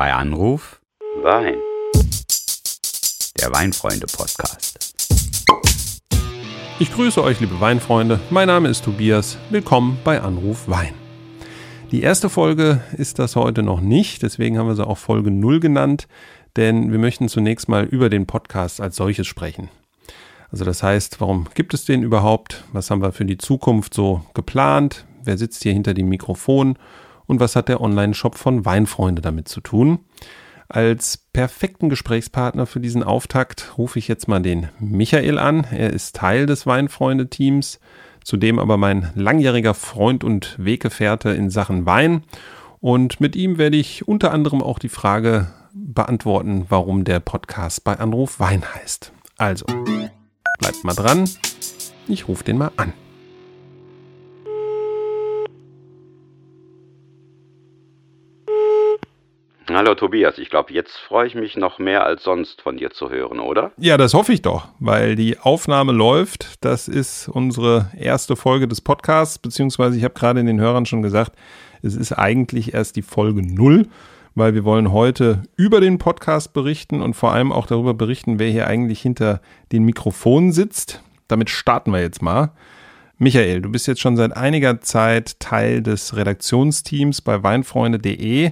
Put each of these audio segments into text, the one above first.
Bei Anruf Wein. Der Weinfreunde-Podcast. Ich grüße euch, liebe Weinfreunde. Mein Name ist Tobias. Willkommen bei Anruf Wein. Die erste Folge ist das heute noch nicht, deswegen haben wir sie auch Folge 0 genannt, denn wir möchten zunächst mal über den Podcast als solches sprechen. Also das heißt, warum gibt es den überhaupt? Was haben wir für die Zukunft so geplant? Wer sitzt hier hinter dem Mikrofon? Und was hat der Online-Shop von Weinfreunde damit zu tun? Als perfekten Gesprächspartner für diesen Auftakt rufe ich jetzt mal den Michael an. Er ist Teil des Weinfreunde-Teams, zudem aber mein langjähriger Freund und Weggefährte in Sachen Wein. Und mit ihm werde ich unter anderem auch die Frage beantworten, warum der Podcast bei Anruf Wein heißt. Also, bleibt mal dran. Ich rufe den mal an. Hallo Tobias, ich glaube, jetzt freue ich mich noch mehr als sonst von dir zu hören, oder? Ja, das hoffe ich doch, weil die Aufnahme läuft. Das ist unsere erste Folge des Podcasts, beziehungsweise ich habe gerade den Hörern schon gesagt, es ist eigentlich erst die Folge null, weil wir wollen heute über den Podcast berichten und vor allem auch darüber berichten, wer hier eigentlich hinter den Mikrofonen sitzt. Damit starten wir jetzt mal. Michael, du bist jetzt schon seit einiger Zeit Teil des Redaktionsteams bei weinfreunde.de.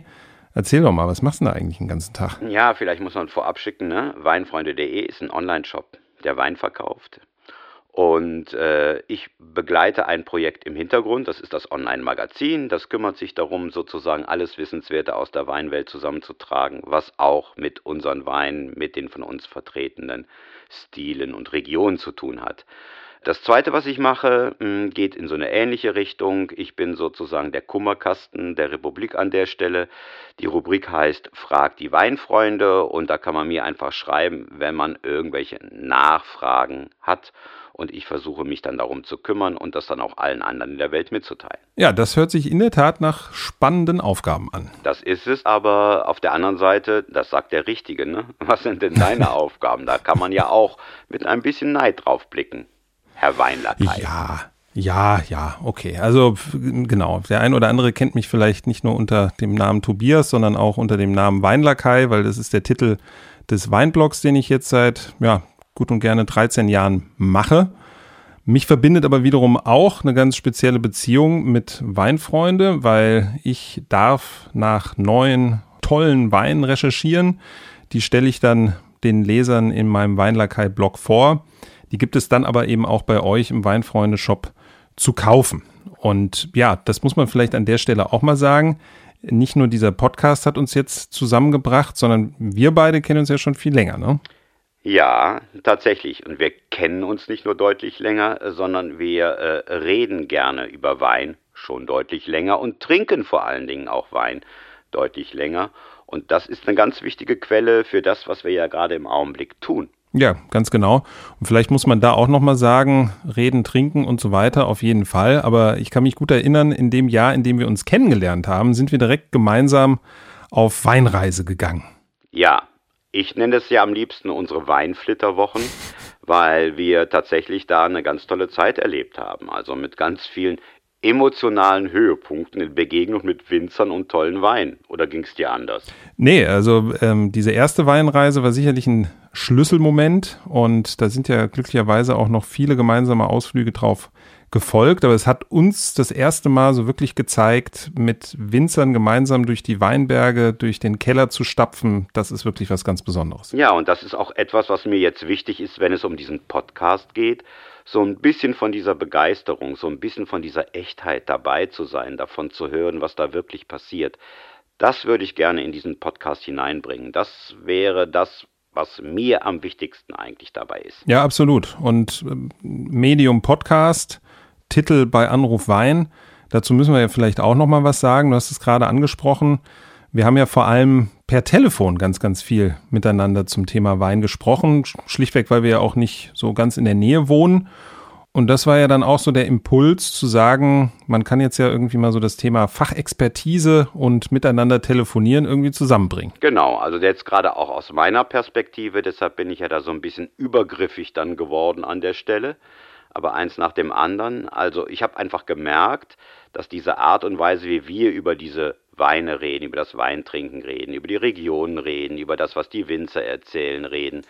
Erzähl doch mal, was machst du da eigentlich den ganzen Tag? Ja, vielleicht muss man vorab schicken, ne? Weinfreunde.de ist ein Online-Shop, der Wein verkauft. Und äh, ich begleite ein Projekt im Hintergrund, das ist das Online-Magazin. Das kümmert sich darum, sozusagen alles Wissenswerte aus der Weinwelt zusammenzutragen, was auch mit unseren Weinen, mit den von uns vertretenen Stilen und Regionen zu tun hat. Das zweite, was ich mache, hm, geht in so eine ähnliche Richtung. Ich bin sozusagen der Kummerkasten der Republik an der Stelle. Die Rubrik heißt Frag die Weinfreunde und da kann man mir einfach schreiben, wenn man irgendwelche Nachfragen hat. Und ich versuche mich dann darum zu kümmern und das dann auch allen anderen in der Welt mitzuteilen. Ja, das hört sich in der Tat nach spannenden Aufgaben an. Das ist es, aber auf der anderen Seite, das sagt der Richtige, ne? Was sind denn deine Aufgaben? Da kann man ja auch mit ein bisschen Neid drauf blicken. Herr Weinlakai. Ja, ja, ja, okay. Also genau, der ein oder andere kennt mich vielleicht nicht nur unter dem Namen Tobias, sondern auch unter dem Namen Weinlakai, weil das ist der Titel des Weinblogs, den ich jetzt seit ja, gut und gerne 13 Jahren mache. Mich verbindet aber wiederum auch eine ganz spezielle Beziehung mit Weinfreunde, weil ich darf nach neuen tollen Weinen recherchieren. Die stelle ich dann den Lesern in meinem Weinlakai-Blog vor. Die gibt es dann aber eben auch bei euch im Weinfreunde-Shop zu kaufen. Und ja, das muss man vielleicht an der Stelle auch mal sagen. Nicht nur dieser Podcast hat uns jetzt zusammengebracht, sondern wir beide kennen uns ja schon viel länger, ne? Ja, tatsächlich. Und wir kennen uns nicht nur deutlich länger, sondern wir äh, reden gerne über Wein schon deutlich länger und trinken vor allen Dingen auch Wein deutlich länger. Und das ist eine ganz wichtige Quelle für das, was wir ja gerade im Augenblick tun. Ja, ganz genau. Und vielleicht muss man da auch nochmal sagen, reden, trinken und so weiter, auf jeden Fall. Aber ich kann mich gut erinnern, in dem Jahr, in dem wir uns kennengelernt haben, sind wir direkt gemeinsam auf Weinreise gegangen. Ja, ich nenne es ja am liebsten unsere Weinflitterwochen, weil wir tatsächlich da eine ganz tolle Zeit erlebt haben. Also mit ganz vielen emotionalen Höhepunkten in Begegnung mit Winzern und tollen Weinen? Oder ging es dir anders? Nee, also ähm, diese erste Weinreise war sicherlich ein Schlüsselmoment und da sind ja glücklicherweise auch noch viele gemeinsame Ausflüge drauf gefolgt, aber es hat uns das erste Mal so wirklich gezeigt, mit Winzern gemeinsam durch die Weinberge, durch den Keller zu stapfen, das ist wirklich was ganz Besonderes. Ja, und das ist auch etwas, was mir jetzt wichtig ist, wenn es um diesen Podcast geht, so ein bisschen von dieser Begeisterung, so ein bisschen von dieser Echtheit dabei zu sein, davon zu hören, was da wirklich passiert. Das würde ich gerne in diesen Podcast hineinbringen. Das wäre das, was mir am wichtigsten eigentlich dabei ist. Ja, absolut. Und ähm, Medium Podcast, Titel bei Anruf Wein, dazu müssen wir ja vielleicht auch noch mal was sagen. Du hast es gerade angesprochen. Wir haben ja vor allem per Telefon ganz, ganz viel miteinander zum Thema Wein gesprochen. Schlichtweg, weil wir ja auch nicht so ganz in der Nähe wohnen. Und das war ja dann auch so der Impuls zu sagen, man kann jetzt ja irgendwie mal so das Thema Fachexpertise und miteinander telefonieren irgendwie zusammenbringen. Genau, also jetzt gerade auch aus meiner Perspektive, deshalb bin ich ja da so ein bisschen übergriffig dann geworden an der Stelle, aber eins nach dem anderen. Also ich habe einfach gemerkt, dass diese Art und Weise, wie wir über diese Weine reden, über das Weintrinken reden, über die Regionen reden, über das, was die Winzer erzählen, reden,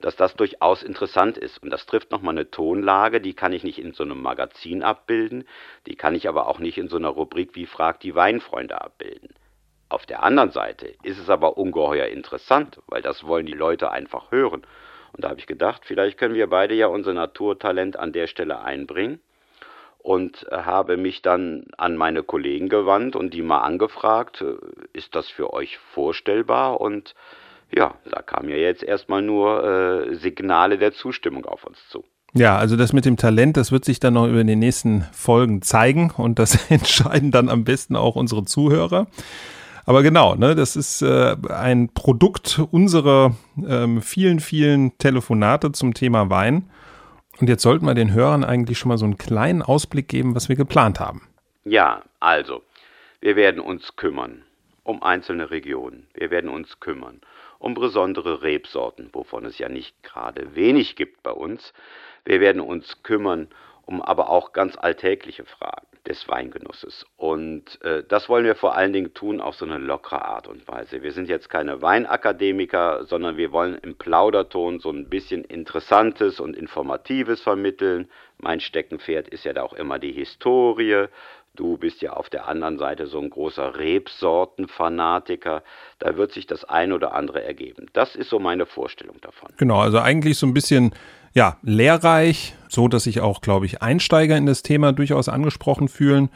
dass das durchaus interessant ist. Und das trifft nochmal eine Tonlage, die kann ich nicht in so einem Magazin abbilden, die kann ich aber auch nicht in so einer Rubrik wie Frag die Weinfreunde abbilden. Auf der anderen Seite ist es aber ungeheuer interessant, weil das wollen die Leute einfach hören. Und da habe ich gedacht, vielleicht können wir beide ja unser Naturtalent an der Stelle einbringen und habe mich dann an meine Kollegen gewandt und die mal angefragt, äh, ist das für euch vorstellbar? Und ja, da kamen ja jetzt erstmal nur äh, Signale der Zustimmung auf uns zu. Ja, also das mit dem Talent, das wird sich dann noch über die nächsten Folgen zeigen und das entscheiden dann am besten auch unsere Zuhörer. Aber genau, ne, das ist äh, ein Produkt unserer ähm, vielen, vielen Telefonate zum Thema Wein. Und jetzt sollten wir den Hörern eigentlich schon mal so einen kleinen Ausblick geben, was wir geplant haben. Ja, also, wir werden uns kümmern um einzelne Regionen. Wir werden uns kümmern um besondere Rebsorten, wovon es ja nicht gerade wenig gibt bei uns. Wir werden uns kümmern um aber auch ganz alltägliche Fragen des Weingenusses. Und äh, das wollen wir vor allen Dingen tun auf so eine lockere Art und Weise. Wir sind jetzt keine Weinakademiker, sondern wir wollen im Plauderton so ein bisschen Interessantes und Informatives vermitteln. Mein Steckenpferd ist ja da auch immer die Historie. Du bist ja auf der anderen Seite so ein großer Rebsortenfanatiker. Da wird sich das ein oder andere ergeben. Das ist so meine Vorstellung davon. Genau, also eigentlich so ein bisschen ja, lehrreich, so dass sich auch, glaube ich, Einsteiger in das Thema durchaus angesprochen fühlen.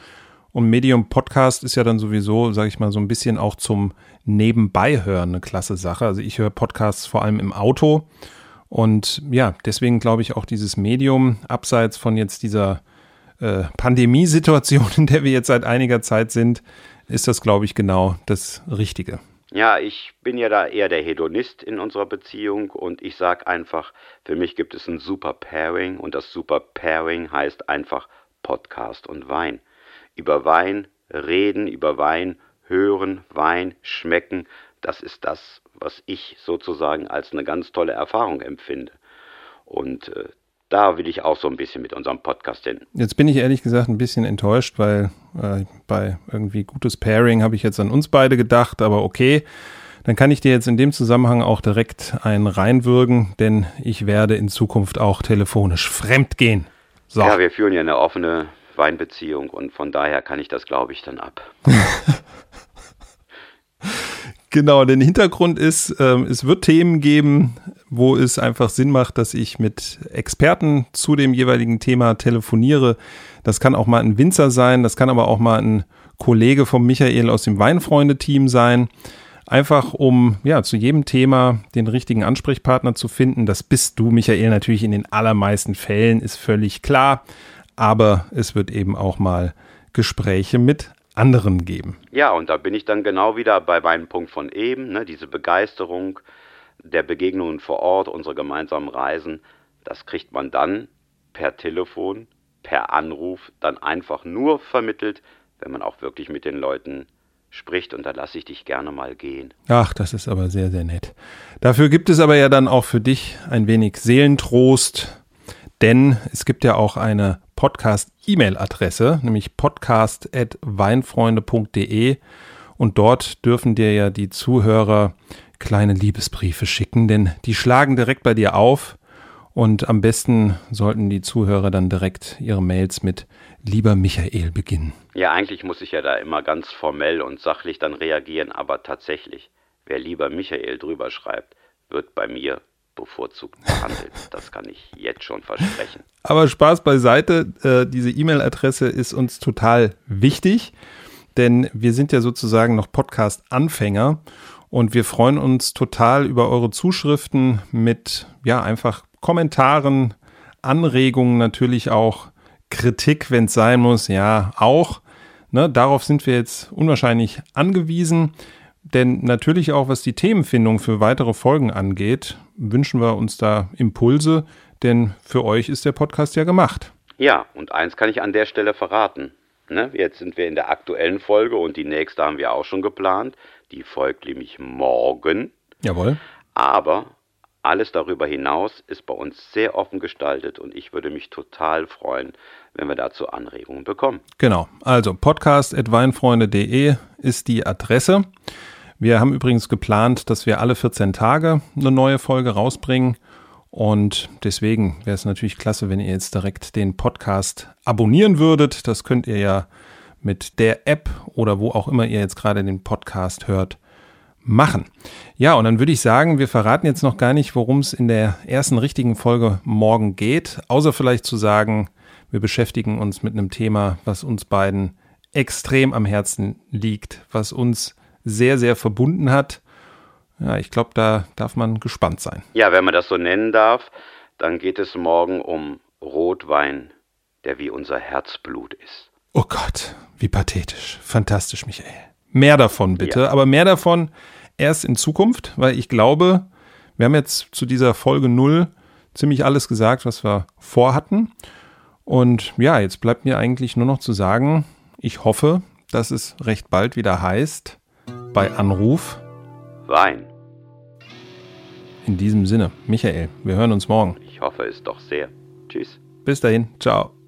Und Medium Podcast ist ja dann sowieso, sage ich mal, so ein bisschen auch zum Nebenbeihören eine klasse Sache. Also ich höre Podcasts vor allem im Auto. Und ja, deswegen glaube ich auch dieses Medium, abseits von jetzt dieser äh, Pandemiesituation, in der wir jetzt seit einiger Zeit sind, ist das, glaube ich, genau das Richtige. Ja, ich bin ja da eher der Hedonist in unserer Beziehung und ich sage einfach, für mich gibt es ein super Pairing und das super Pairing heißt einfach Podcast und Wein. Über Wein reden, über Wein hören, Wein schmecken, das ist das, was ich sozusagen als eine ganz tolle Erfahrung empfinde. Und äh, da will ich auch so ein bisschen mit unserem Podcast hin. Jetzt bin ich ehrlich gesagt ein bisschen enttäuscht, weil äh, bei irgendwie gutes Pairing habe ich jetzt an uns beide gedacht, aber okay. Dann kann ich dir jetzt in dem Zusammenhang auch direkt einen reinwürgen, denn ich werde in Zukunft auch telefonisch fremd gehen. So. Ja, wir führen ja eine offene Weinbeziehung und von daher kann ich das, glaube ich, dann ab. Genau, den Hintergrund ist, ähm, es wird Themen geben, wo es einfach Sinn macht, dass ich mit Experten zu dem jeweiligen Thema telefoniere. Das kann auch mal ein Winzer sein, das kann aber auch mal ein Kollege vom Michael aus dem Weinfreunde-Team sein. Einfach um ja zu jedem Thema den richtigen Ansprechpartner zu finden. Das bist du, Michael, natürlich in den allermeisten Fällen, ist völlig klar. Aber es wird eben auch mal Gespräche mit anderen geben. Ja, und da bin ich dann genau wieder bei meinem Punkt von eben, ne, diese Begeisterung der Begegnungen vor Ort, unsere gemeinsamen Reisen, das kriegt man dann per Telefon, per Anruf, dann einfach nur vermittelt, wenn man auch wirklich mit den Leuten spricht und da lasse ich dich gerne mal gehen. Ach, das ist aber sehr, sehr nett. Dafür gibt es aber ja dann auch für dich ein wenig Seelentrost, denn es gibt ja auch eine Podcast-E-Mail-Adresse, nämlich podcast.weinfreunde.de. Und dort dürfen dir ja die Zuhörer kleine Liebesbriefe schicken, denn die schlagen direkt bei dir auf. Und am besten sollten die Zuhörer dann direkt ihre Mails mit Lieber Michael beginnen. Ja, eigentlich muss ich ja da immer ganz formell und sachlich dann reagieren, aber tatsächlich, wer Lieber Michael drüber schreibt, wird bei mir bevorzugt behandelt. Das kann ich jetzt schon versprechen. Aber Spaß beiseite, äh, diese E-Mail-Adresse ist uns total wichtig, denn wir sind ja sozusagen noch Podcast-Anfänger und wir freuen uns total über eure Zuschriften mit, ja, einfach Kommentaren, Anregungen, natürlich auch Kritik, wenn es sein muss, ja, auch. Ne, darauf sind wir jetzt unwahrscheinlich angewiesen. Denn natürlich auch, was die Themenfindung für weitere Folgen angeht, wünschen wir uns da Impulse, denn für euch ist der Podcast ja gemacht. Ja, und eins kann ich an der Stelle verraten. Ne? Jetzt sind wir in der aktuellen Folge und die nächste haben wir auch schon geplant. Die folgt nämlich morgen. Jawohl. Aber alles darüber hinaus ist bei uns sehr offen gestaltet und ich würde mich total freuen, wenn wir dazu Anregungen bekommen. Genau. Also podcast.weinfreunde.de ist die Adresse. Wir haben übrigens geplant, dass wir alle 14 Tage eine neue Folge rausbringen. Und deswegen wäre es natürlich klasse, wenn ihr jetzt direkt den Podcast abonnieren würdet. Das könnt ihr ja mit der App oder wo auch immer ihr jetzt gerade den Podcast hört, machen. Ja, und dann würde ich sagen, wir verraten jetzt noch gar nicht, worum es in der ersten richtigen Folge morgen geht, außer vielleicht zu sagen, wir beschäftigen uns mit einem Thema, was uns beiden extrem am Herzen liegt, was uns sehr, sehr verbunden hat. Ja, ich glaube, da darf man gespannt sein. Ja, wenn man das so nennen darf, dann geht es morgen um Rotwein, der wie unser Herzblut ist. Oh Gott, wie pathetisch. Fantastisch, Michael. Mehr davon bitte, ja. aber mehr davon erst in Zukunft, weil ich glaube, wir haben jetzt zu dieser Folge 0 ziemlich alles gesagt, was wir vorhatten. Und ja, jetzt bleibt mir eigentlich nur noch zu sagen, ich hoffe, dass es recht bald wieder heißt, bei Anruf Wein. In diesem Sinne, Michael, wir hören uns morgen. Ich hoffe es doch sehr. Tschüss. Bis dahin, ciao.